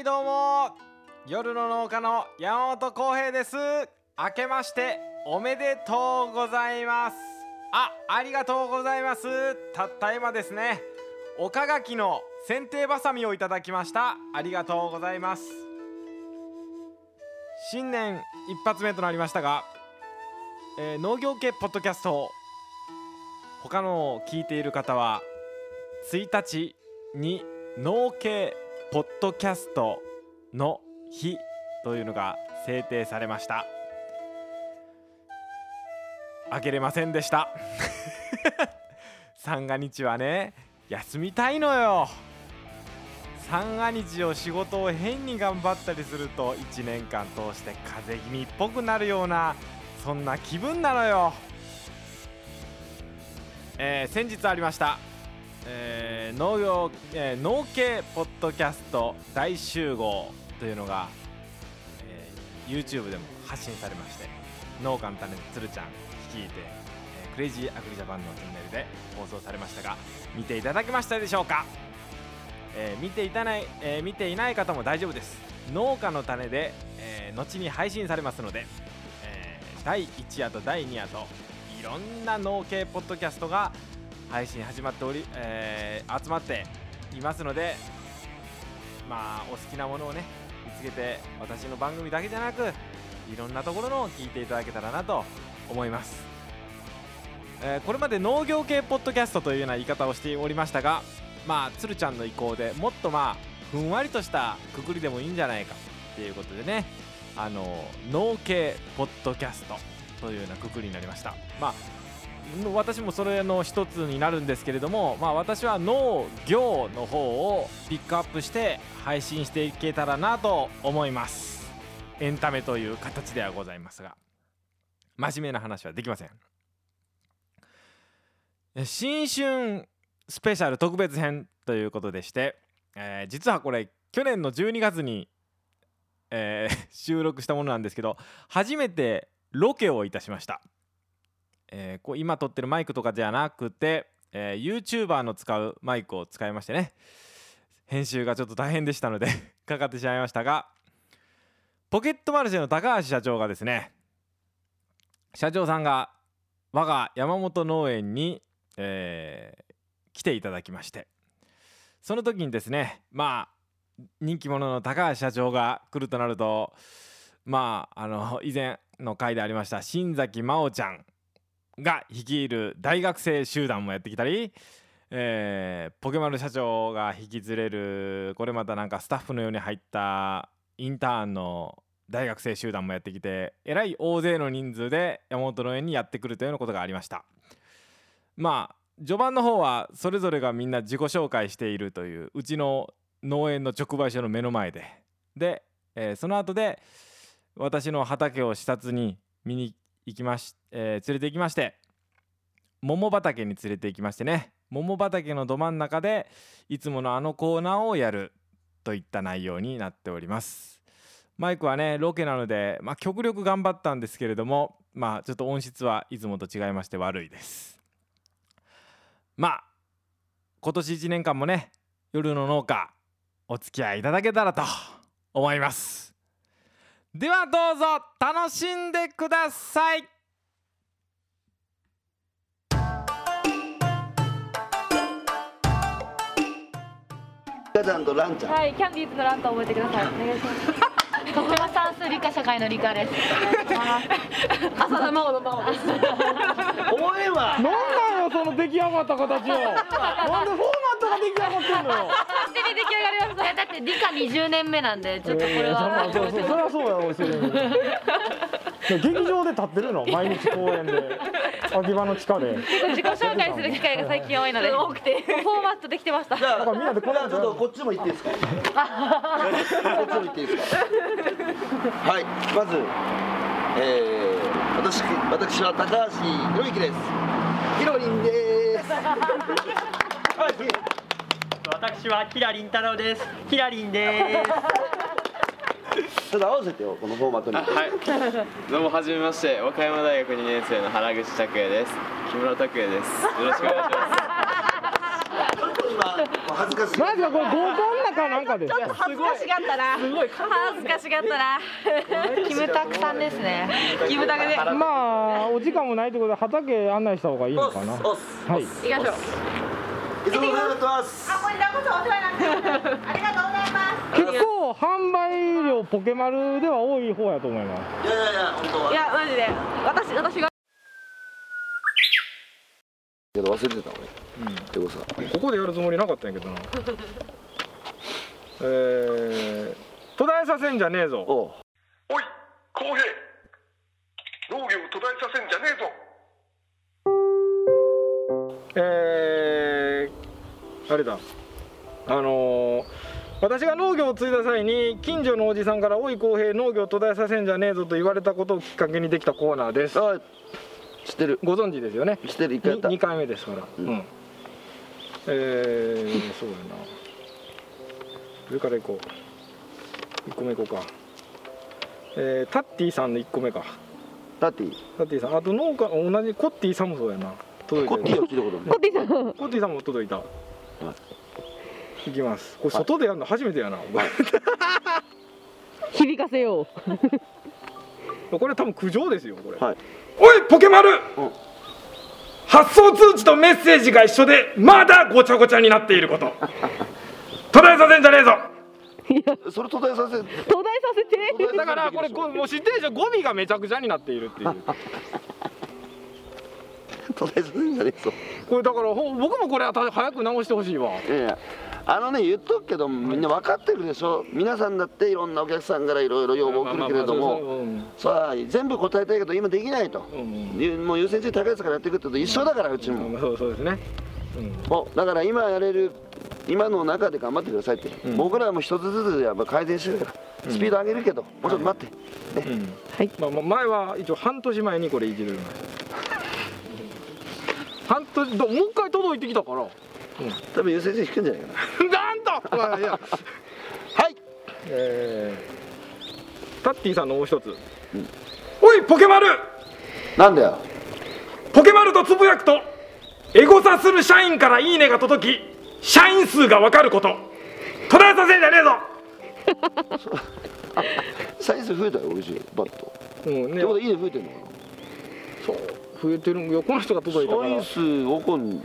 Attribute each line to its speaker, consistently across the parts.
Speaker 1: はいどうも。夜の農家の山本浩平です。明けましておめでとうございます。あありがとうございます。たった今ですね。岡垣の剪定バサミをいただきました。ありがとうございます。新年一発目となりましたが、えー農業系ポッドキャスト他のを聞いている方は1日に農系ポッドキャストの日というのが制定されました。開けれませんでした。三が日はね休みたいのよ。三が日を仕事を変に頑張ったりすると1年間通して風邪気味っぽくなるようなそんな気分なのよ。えー先日ありました、えー農業、えー農系ポッドキャスト大集合というのが、えー YouTube でも発信されまして農家の種のつるちゃん率いて、えークレイジーアグリジャパンのチャンネルで放送されましたが見ていただけましたでしょうか、えー見ていたない、えー見ていない方も大丈夫です。農家の種で、えー後に配信されますので、えー第1夜と第2夜といろんな農系ポッドキャストが配信始まっており、えー集まっていますのでまあお好きなものをね見つけて私の番組だけじゃなくいろんなところのを聞いていただけたらなと思います、えーこれまで農業系ポッドキャストというような言い方をしておりましたがまあつるちゃんの意向でもっとまあふんわりとしたくくりでもいいんじゃないかっていうことでねあの農系ポッドキャストというようなくくりになりました。まあ私もそれの一つになるんですけれども、まあ、私は農業の方をピックアップして配信していけたらなと思います。エンタメという形ではございますが真面目な話はできません。新春スペシャル特別編ということでして、えー実はこれ去年の12月に、えー 収録したものなんですけど初めてロケをいたしました。えーこう今撮ってるマイクとかじゃなくて、えー、YouTuber の使うマイクを使いましてね。編集がちょっと大変でしたので かかってしまいましたがポケットマルシェの高橋社長がですね社長さんが我が山本農園に、えー来ていただきまして。その時にですねまあ人気者の高橋社長が来るとなるとまああの以前の回でありました新崎真央ちゃんが率いる大学生集団もやってきたり、えーポケマル社長が引き連れるこれまたなんかスタッフのように入ったインターンの大学生集団もやってきてえらい大勢の人数で山本農園にやってくるというようなことがありました。まあ序盤の方はそれぞれがみんな自己紹介しているといううちの農園の直売所の目の前で。で、えーその後で私の畑を視察に見に行きまし、えー連れて行きまして桃畑に連れて行きましてね。桃畑のど真ん中でいつものあのコーナーをやるといった内容になっております。マイクはねロケなので、まあ、極力頑張ったんですけれどもまあちょっと音質はいつもと違いまして悪いです。まあ今年1年間もね夜の農家お付き合いいただけたらと思います。ではどうぞ楽しんでください
Speaker 2: ガちゃんとランちゃん。
Speaker 3: はい、キャンディーズのランタン覚えてください。お願いします。
Speaker 4: 国語算数理科社会の理科です。
Speaker 3: 浅田真央の真央です。
Speaker 2: 思えば。
Speaker 1: なんなんよその出来上がった形を なんでフォーマットが出来上がってんのよ
Speaker 3: 勝手に出来上がりました。
Speaker 4: いやだって理科20年目なんでちょっとこれは。
Speaker 1: そうそうそりゃそうやろれん劇場で立ってるの？毎日公演で秋葉の地下で
Speaker 3: 結構自己紹介する機会が最近多いので、多くて、フォーマットできてました。
Speaker 2: じゃあ、
Speaker 1: だからみんなでこ
Speaker 2: ちょっとこっちも行っていいですか？こっちも行っていいですか？はい、まず、えー、私私は高橋博之です。ヒロリンです。はい、
Speaker 5: 私はキラリン太郎です。キラリンです。
Speaker 2: ちょっと合わせてよこのフォーマットに。
Speaker 6: はい、どうもはじめまして、和歌山大学2年生の原口拓也です。木村拓也です。よろしくお願いします。
Speaker 2: 恥ずかしい
Speaker 4: なんですかこれ合コンかなんかです。か
Speaker 3: 恥ずかしがったな。恥ずかしがったな。
Speaker 7: キムタクさんですね。
Speaker 3: キムタクで。行
Speaker 4: まあお時間もないってことで畑案内した方がいいのかな。はい。
Speaker 3: きましょう。
Speaker 2: いつもお世話になってます。
Speaker 3: こちらこそお世話になってありがとうございます。
Speaker 4: 結構販売量ポケマルでは多い方やと思います。
Speaker 2: いやいやいや本当はい
Speaker 3: やマジで。私私が。
Speaker 2: けど忘れてた俺エゴさ
Speaker 4: ここでやるつもりなかったんやけどな。えー、途絶えさせんじゃねえぞ。
Speaker 2: お
Speaker 8: い公平。農業途絶えさせんじゃねえぞ。
Speaker 4: えー、あれだ。あのー私が農業を継いだ際に近所のおじさんから「おい公平農業途絶えさせんじゃねえぞ」と言われたことをきっかけにできたコーナーです。
Speaker 2: あ知ってる。
Speaker 4: ご存知ですよね。
Speaker 2: 知ってる。一回やった。
Speaker 4: 2回目ですから。
Speaker 2: う
Speaker 4: うんん、えー、そうやな。上から行こう。1個目行こうか。えー、タッティさんの1個目か。
Speaker 2: タッティ。
Speaker 4: タッティさん。あと農家同じコッティさんもそうやな。届いてる
Speaker 2: コッティは聞いたことない
Speaker 4: コッティさん。も届いた。い。きます。これ外でやるの初めてやな。
Speaker 3: 響かせよう。
Speaker 4: これ多分苦情ですよこれ、
Speaker 2: はい。
Speaker 4: おいポケマル、
Speaker 2: うん
Speaker 4: 発送通知とメッセージが一緒でまだごちゃごちゃになっていること。途絶えさせんじゃねえぞ。
Speaker 2: それ途絶えさせ
Speaker 3: 途絶えさせて。
Speaker 4: だからこれこもう知ってるでしょ。語尾がめちゃくちゃになっているっていう。
Speaker 2: 途絶えさせんじゃねえぞ。
Speaker 4: これだからほ僕もこれはた早く直してほしいわ。
Speaker 2: いやいやあのね言っとくけどみんな分かってるでしょ。皆さんだっていろんなお客さんからいろいろ要望来るけれども。
Speaker 4: うん。
Speaker 2: さあ全部答えたいけど今できないと。もう優先順位高いやつからやっていくってと一緒だからうちも。
Speaker 4: うん。そうそうですね、うん。
Speaker 2: もうだから今やれる今の中で頑張ってく。ださいって、
Speaker 4: うん。
Speaker 2: 僕らも一つずつやっぱ改善してるから。スピード上げるけど、もうちょっと待って、
Speaker 4: うん。
Speaker 3: はい。
Speaker 4: まあ、まあ前は一応半年前にこれいじれるの。半年どもう一回届いてきたから
Speaker 2: 多分優先順位低いんじゃないかな。
Speaker 4: なんと、まあ、いや。
Speaker 2: はい。
Speaker 4: えー、タッティさんのもう一つ、おいポケマル
Speaker 2: なんだよ。
Speaker 4: ポケマルとつぶやくとエゴサする社員からいいねが届き社員数が分かること。途絶えさせんじゃねえぞ。
Speaker 2: サイズ増えたようちバット。
Speaker 4: うんね。
Speaker 2: っいいね増えてんのか
Speaker 4: そう増えてる。いやこの人が届いたから。
Speaker 2: なサイズ起こん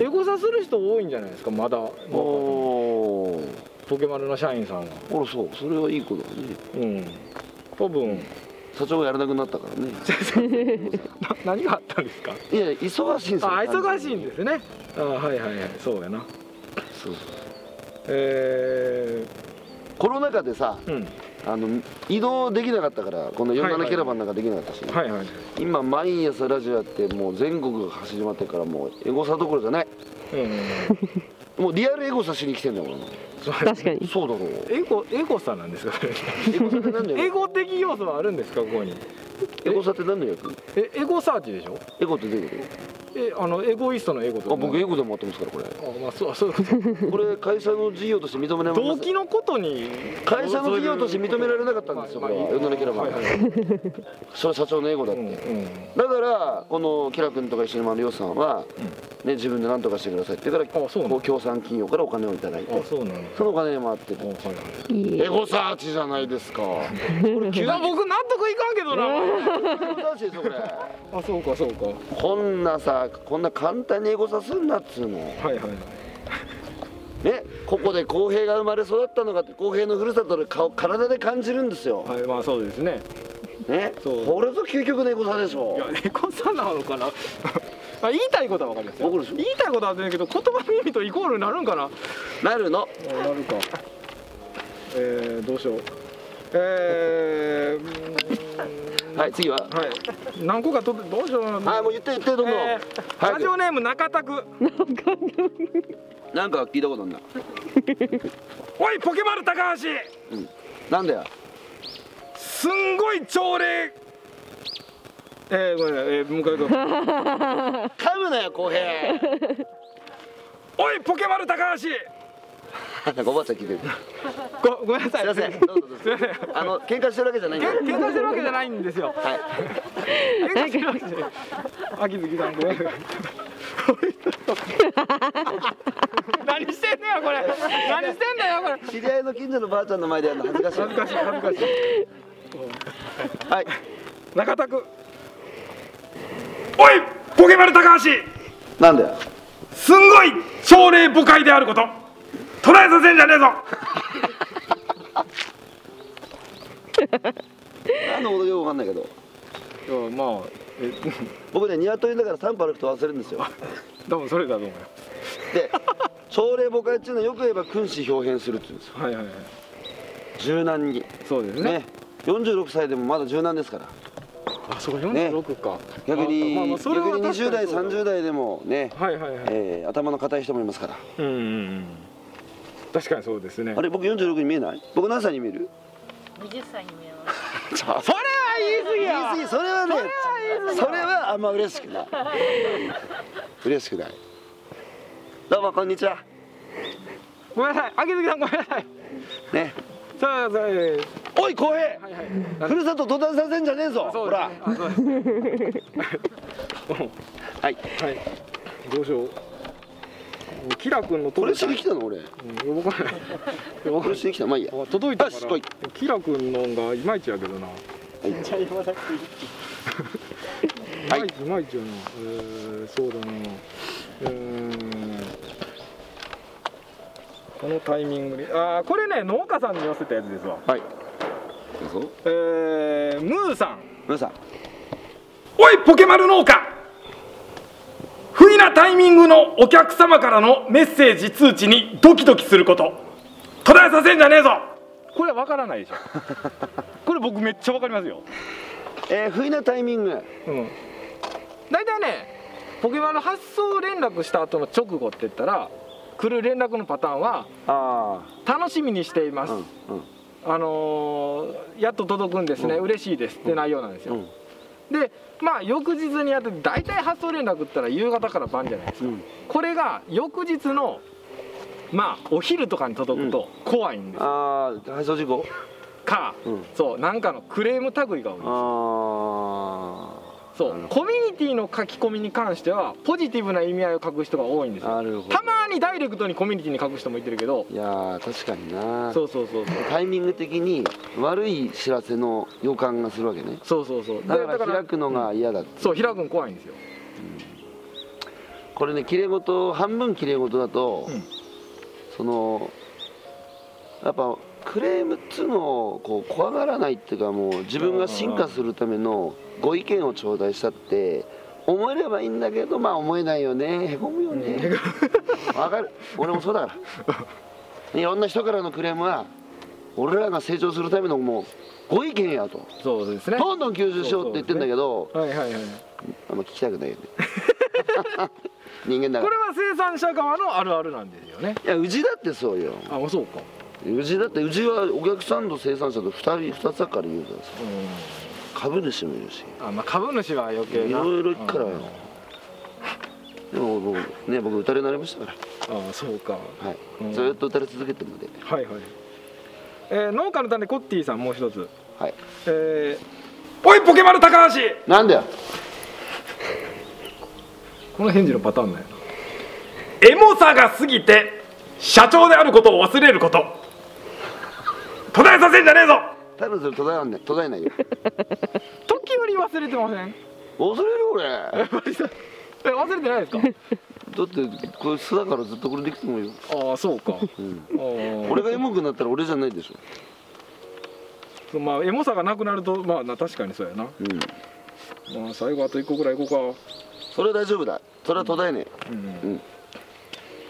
Speaker 4: エゴサする人多いんじゃないですか？まだ。
Speaker 2: おー。
Speaker 4: ポケマルの社員さんは。
Speaker 2: あらそう。それはいいことだね。
Speaker 4: うん。多分。
Speaker 2: 社長がやらなくなったからね。
Speaker 4: な何があったんですか？
Speaker 2: いや忙しいんですよ。
Speaker 4: あ忙しいんですね。あはいはいはい。そうやな。
Speaker 2: そうそう。
Speaker 4: え
Speaker 2: コロナ禍でさ
Speaker 4: ー、うん
Speaker 2: あの移動できなかったからこの47
Speaker 4: はいはい。
Speaker 2: キャラバンなんかできなかったし、
Speaker 4: はいはい
Speaker 2: 今毎朝ラジオやってもう全国が走り回ってるからもうエゴサどころじゃない。
Speaker 4: うん。
Speaker 2: もうリアルエゴサしに来てんだも。
Speaker 3: 確かに。
Speaker 2: そうだろう。
Speaker 4: エゴエゴさなんですか？
Speaker 2: エゴサって何だよ
Speaker 4: エゴ的要素はあるんですかここに？
Speaker 2: エゴサって何の役
Speaker 4: えエゴサーチでしょ？
Speaker 2: エゴってどういうこ
Speaker 4: えあのエゴイストのエゴと
Speaker 2: とあ僕エゴでもやってますからこれ。
Speaker 4: あまあそうそう。いう こ
Speaker 2: れ会社の事業として認められます
Speaker 4: 動機のことに。
Speaker 2: 会社の事業として認められなかったんですよこれは47キラバン。
Speaker 4: はいはい。はい
Speaker 2: それは社長のエゴだって、
Speaker 4: うんうん。
Speaker 2: だからこのキラ君とか石沼のよさんは、ね、自分で何とかしてくださいって言うからこう協賛企業からお金をいただいて
Speaker 4: あそうなの
Speaker 2: そのお金で回ってる
Speaker 4: あはいはい。
Speaker 2: エゴサーチじゃないですか。
Speaker 4: いや僕納得いかんけどな。
Speaker 2: エゴサー
Speaker 4: あそうかそうか。は
Speaker 2: こんなさこんな簡単にエゴサすんなっつうの。
Speaker 4: いはいはい。
Speaker 2: ねここで公平が生まれ育ったのが公平のふるさとで顔体で感じるんですよ。
Speaker 4: はいまあそうですね。
Speaker 2: ね
Speaker 4: そう。
Speaker 2: これぞ究極のエゴサでしょ。
Speaker 4: いやエゴサなのかな？あ言いたいことは分かりますよ。
Speaker 2: わかる
Speaker 4: 言いたいことは分かるけど言葉の意味とイコールになるんかな？
Speaker 2: なるの？
Speaker 4: あなるか。えー、どうしよう。えー、
Speaker 2: はい。次は。
Speaker 4: はい。何個かとどうしよう。
Speaker 2: はいもう言って言ってどんどん、
Speaker 4: えーラジオネーム中田区。
Speaker 2: なんか聞いたことあるな。
Speaker 4: おいポケマル高橋。
Speaker 2: なんだよ。
Speaker 4: すんごい朝礼。えー、ごめんなさい、えー、もう一回行こう。
Speaker 2: 噛むなよ公平。
Speaker 4: おいポケマル高橋
Speaker 2: なんかおばあちゃん聞いてる。
Speaker 4: ごごめんなさい。
Speaker 2: すいません。どうぞどうぞ
Speaker 4: すいません。
Speaker 2: あの喧嘩してるわけじゃないんで。
Speaker 4: け喧嘩してるわけじゃないんですよ。
Speaker 2: はい。
Speaker 4: 喧嘩してるわけじゃない。秋月さんごめん 何してんのよこれ。何してんだよこれ。
Speaker 2: 知り合いの近所のばあちゃんの前でやるの恥ずかしい。
Speaker 4: 恥ずかしい恥ずかしい
Speaker 2: はい。
Speaker 4: 中田区おいポケマル高橋。
Speaker 2: なんだよ。
Speaker 4: すんごい朝礼誤解であること捉えさせんじゃねえぞ。
Speaker 2: 何のことかよくわかんないけど。
Speaker 4: まあえ
Speaker 2: 僕ね鶏だから3歩歩くと忘れるんですよ。
Speaker 4: 多分それだと思うよ。
Speaker 2: で朝礼誤解っていうのはよく言えば君子表現するっていうんですよ。
Speaker 4: はいはいはい。
Speaker 2: 柔軟に。
Speaker 4: そうですね。
Speaker 2: ね。46歳でもまだ柔軟ですから。
Speaker 4: あそう46か、
Speaker 2: 逆に、
Speaker 4: まあまあ
Speaker 2: 逆に20代
Speaker 4: 確かにそうだ
Speaker 2: 30代でもね、
Speaker 4: はいはいはい、
Speaker 2: えー頭の固い人もいますから。
Speaker 4: うんうんうん確かにそうですね。
Speaker 2: あれ僕46に見えない？僕何歳に見える
Speaker 7: ？20歳に見えます。
Speaker 4: それは言い過ぎや。わ
Speaker 2: 言い過ぎそれはねそれはあんま嬉しくない。嬉しくない。どうもこんにちは。
Speaker 4: ごめんなさい。秋月さんごめんなさい。
Speaker 2: ね。
Speaker 4: さあさあえー
Speaker 2: おい浩平。
Speaker 4: はいはい。
Speaker 2: ふるさと途絶えさせんじゃねえぞ
Speaker 4: ね。あそうです
Speaker 2: はい。
Speaker 4: はい。どうしようキラ君の
Speaker 2: これしに来たの俺。
Speaker 4: うん僕は
Speaker 2: これしに来た。まあいいや。
Speaker 4: あ届い。たからキラ君のがいまいちやけどな。
Speaker 2: はい。
Speaker 4: いまい。ちいまいちやな。えー、そうだな。うーんこのタイミングで。あーこれね農家さんに寄せたやつですわ。
Speaker 2: はい。どうぞ
Speaker 4: えー、ムーさん。
Speaker 2: 皆さん。
Speaker 4: おいポケマル農家不意なタイミングのお客様からのメッセージ通知にドキドキすること。途絶えさせんじゃねえぞ。これわからないでしょ。これ僕めっちゃわかりますよ。
Speaker 2: えー、不意なタイミング。
Speaker 4: うん。大体ねポケマル発送連絡した後の直後って言ったら来る連絡のパターンは
Speaker 2: あ
Speaker 4: 楽しみにしています、
Speaker 2: あうんうん。
Speaker 4: あのーやっと届くんですね、
Speaker 2: うん。
Speaker 4: 嬉しいですって内容なんですよ、
Speaker 2: うん
Speaker 4: でまあ翌日にやって大体発送連絡ったら夕方から晩じゃないですか、
Speaker 2: うん。
Speaker 4: これが翌日のまあお昼とかに届くと怖いんです、
Speaker 2: ああ配送事故？
Speaker 4: か、
Speaker 2: うん。
Speaker 4: そうなんかのクレーム類が多いんです
Speaker 2: あ
Speaker 4: そう。コミュニティの書き込みに関してはポジティブな意味合いを書く人が多いんですよ。
Speaker 2: あなるほど。
Speaker 4: たまにダイレクトにコミュニティに書く人もいてるけど。
Speaker 2: いやー確かにな。
Speaker 4: そうそうそうそう。
Speaker 2: タイミング的に悪い知らせの予感がするわけね。
Speaker 4: そうそうそう。
Speaker 2: だから開くのが嫌だって。
Speaker 4: そう開くの怖いんですよ。
Speaker 2: これねきれい事半分きれい事だと、
Speaker 4: うん。
Speaker 2: そのやっぱクレームっつうのをこう怖がらないっていうかもう自分が進化するためのご意見を頂戴したって思えればいいんだけどまあ思えないよね。へこむよね。わかる。俺もそうだから。いろんな人からのクレームは俺らが成長するためのもうご意見やと。
Speaker 4: そうですね。
Speaker 2: どんどん吸収しようって言ってんだけど
Speaker 4: はいはいはい
Speaker 2: あんま聞きたくないよね。人間だから。
Speaker 4: これは生産者側のあるあるなんですよね。
Speaker 2: いやうちだってそうよ。
Speaker 4: あそうか。
Speaker 2: うちだってうちはお客さんと生産者と2人2つだから言うからさ。
Speaker 4: う
Speaker 2: 株主もいるし。
Speaker 4: んあまあ株主は余計な。い
Speaker 2: ろいろ行くから。よ
Speaker 4: うん。
Speaker 2: でも僕ね僕打たれになりましたか
Speaker 4: あそうか。ら
Speaker 2: はい、
Speaker 4: うん。
Speaker 2: ずっと打たれ続けてるので。
Speaker 4: はいはい、えー農家の種コッティさんもう一つ。
Speaker 2: はい。
Speaker 4: えー、おいポケマル高橋！
Speaker 2: なんだよ。
Speaker 4: この返事のパターンだよなエモさが過ぎて社長であることを忘れること。途絶えさせんじゃねえぞ
Speaker 2: 多分それ途絶えない途絶えないよ。
Speaker 4: 時折忘れてません？
Speaker 2: 忘れる俺。
Speaker 4: え忘れてないですか？
Speaker 2: だってこれ素だからずっとこれできてもいいよ、
Speaker 4: ああそうか、
Speaker 2: うん、俺がエモくなったら俺じゃないでしょ。
Speaker 4: まあエモさがなくなるとまあな確かにそうやな、
Speaker 2: うん。
Speaker 4: まあ、最後あと1個ぐらいいこ
Speaker 2: それは大丈夫だ。それは途絶えねえ。
Speaker 4: うかうん。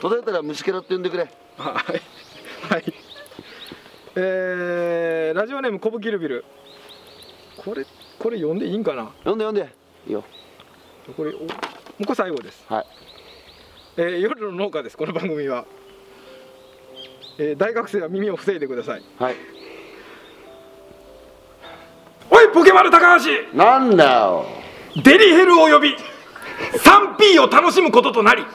Speaker 2: 途絶えたら虫けらって呼んでくれ。
Speaker 4: はい。はいえー、ラジオネームコブキルビル。これこれ読んでいいんかな？
Speaker 2: 呼んで呼んで。いいよ。
Speaker 4: これおもうこれ最後です。
Speaker 2: はい。
Speaker 4: えー夜の農家ですこの番組は、えー大学生は耳を防いでください。
Speaker 2: はい。
Speaker 4: おいポケマル高橋！
Speaker 2: なんだよ。
Speaker 4: デリヘルを呼び 3P を楽しむこととなり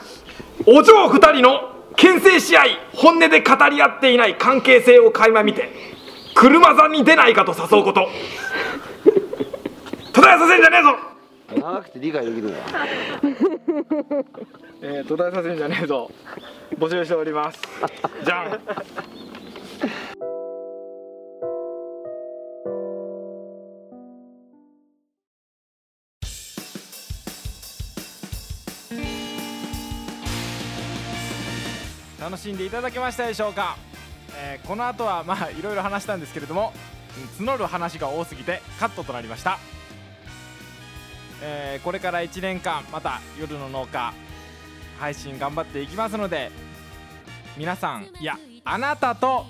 Speaker 4: お嬢2人の牽制し合い本音で語り合っていない関係性を垣間見て車座に出ないかと誘うこと。途絶えさせんじゃねえぞ。
Speaker 2: 長くて理解できるよ
Speaker 1: えー、途絶えさせんじゃねえぞ。募集しております。じゃん楽しんでいただけましたでしょうか、えーこの後はまあいろいろ話したんですけれども募る話が多すぎてカットとなりました、えーこれから1年間また夜の農家配信頑張っていきますので皆さんいやあなたと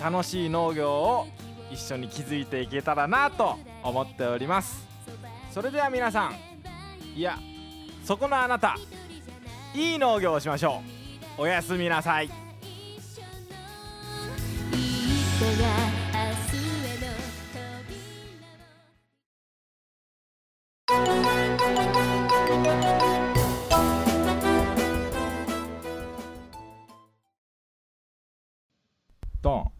Speaker 1: 楽しい農業を一緒に築いていけたらなと思っております。それでは皆さんいやそこのあなたいい農業をしましょう。おやすみなさい。ドン。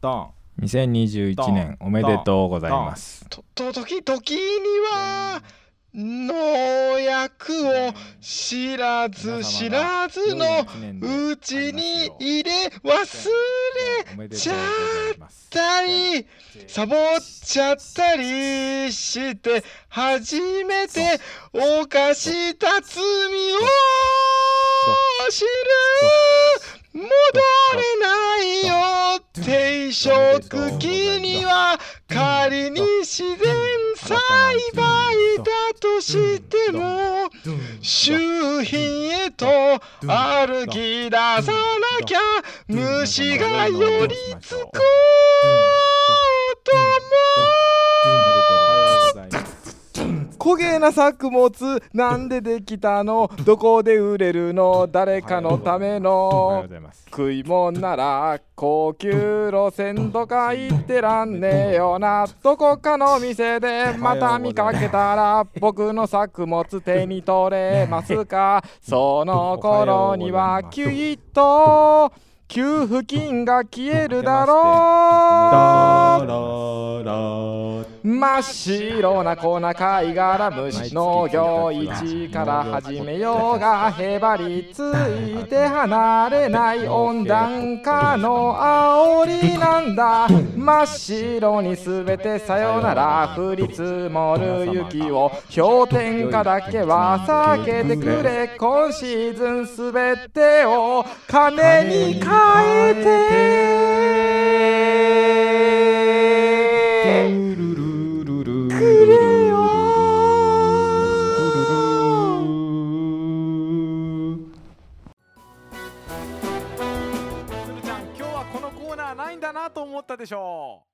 Speaker 1: ドン。2021年おめでとうございます。
Speaker 4: とと時時には農薬を知らず知らずのうちに入れ忘れちゃったりサボっちゃったりして初めて犯した罪を知る。戻れないよ。定食期には仮に自然栽培だとしても周辺へと歩き出さなきゃ虫が寄りつこうとも
Speaker 1: 焦げな作物なんでできたの？どこで売れるの？誰かのための食いもんなら高級路線とか行ってらんねえよな。どこかの店でまた見かけたら僕の作物手に取れますか？その頃にはきっと給付金が消えるだろう。真っ白な粉貝殻虫農業一から始めようがへばりついて離れない温暖化の煽りなんだ。真っ白にすべてさよなら降り積もる雪を氷点下だけは避けてくれ。今シーズンすべてを金に変ええて。くれよつるちゃん今日はこのコーナーないんだなと思ったでしょう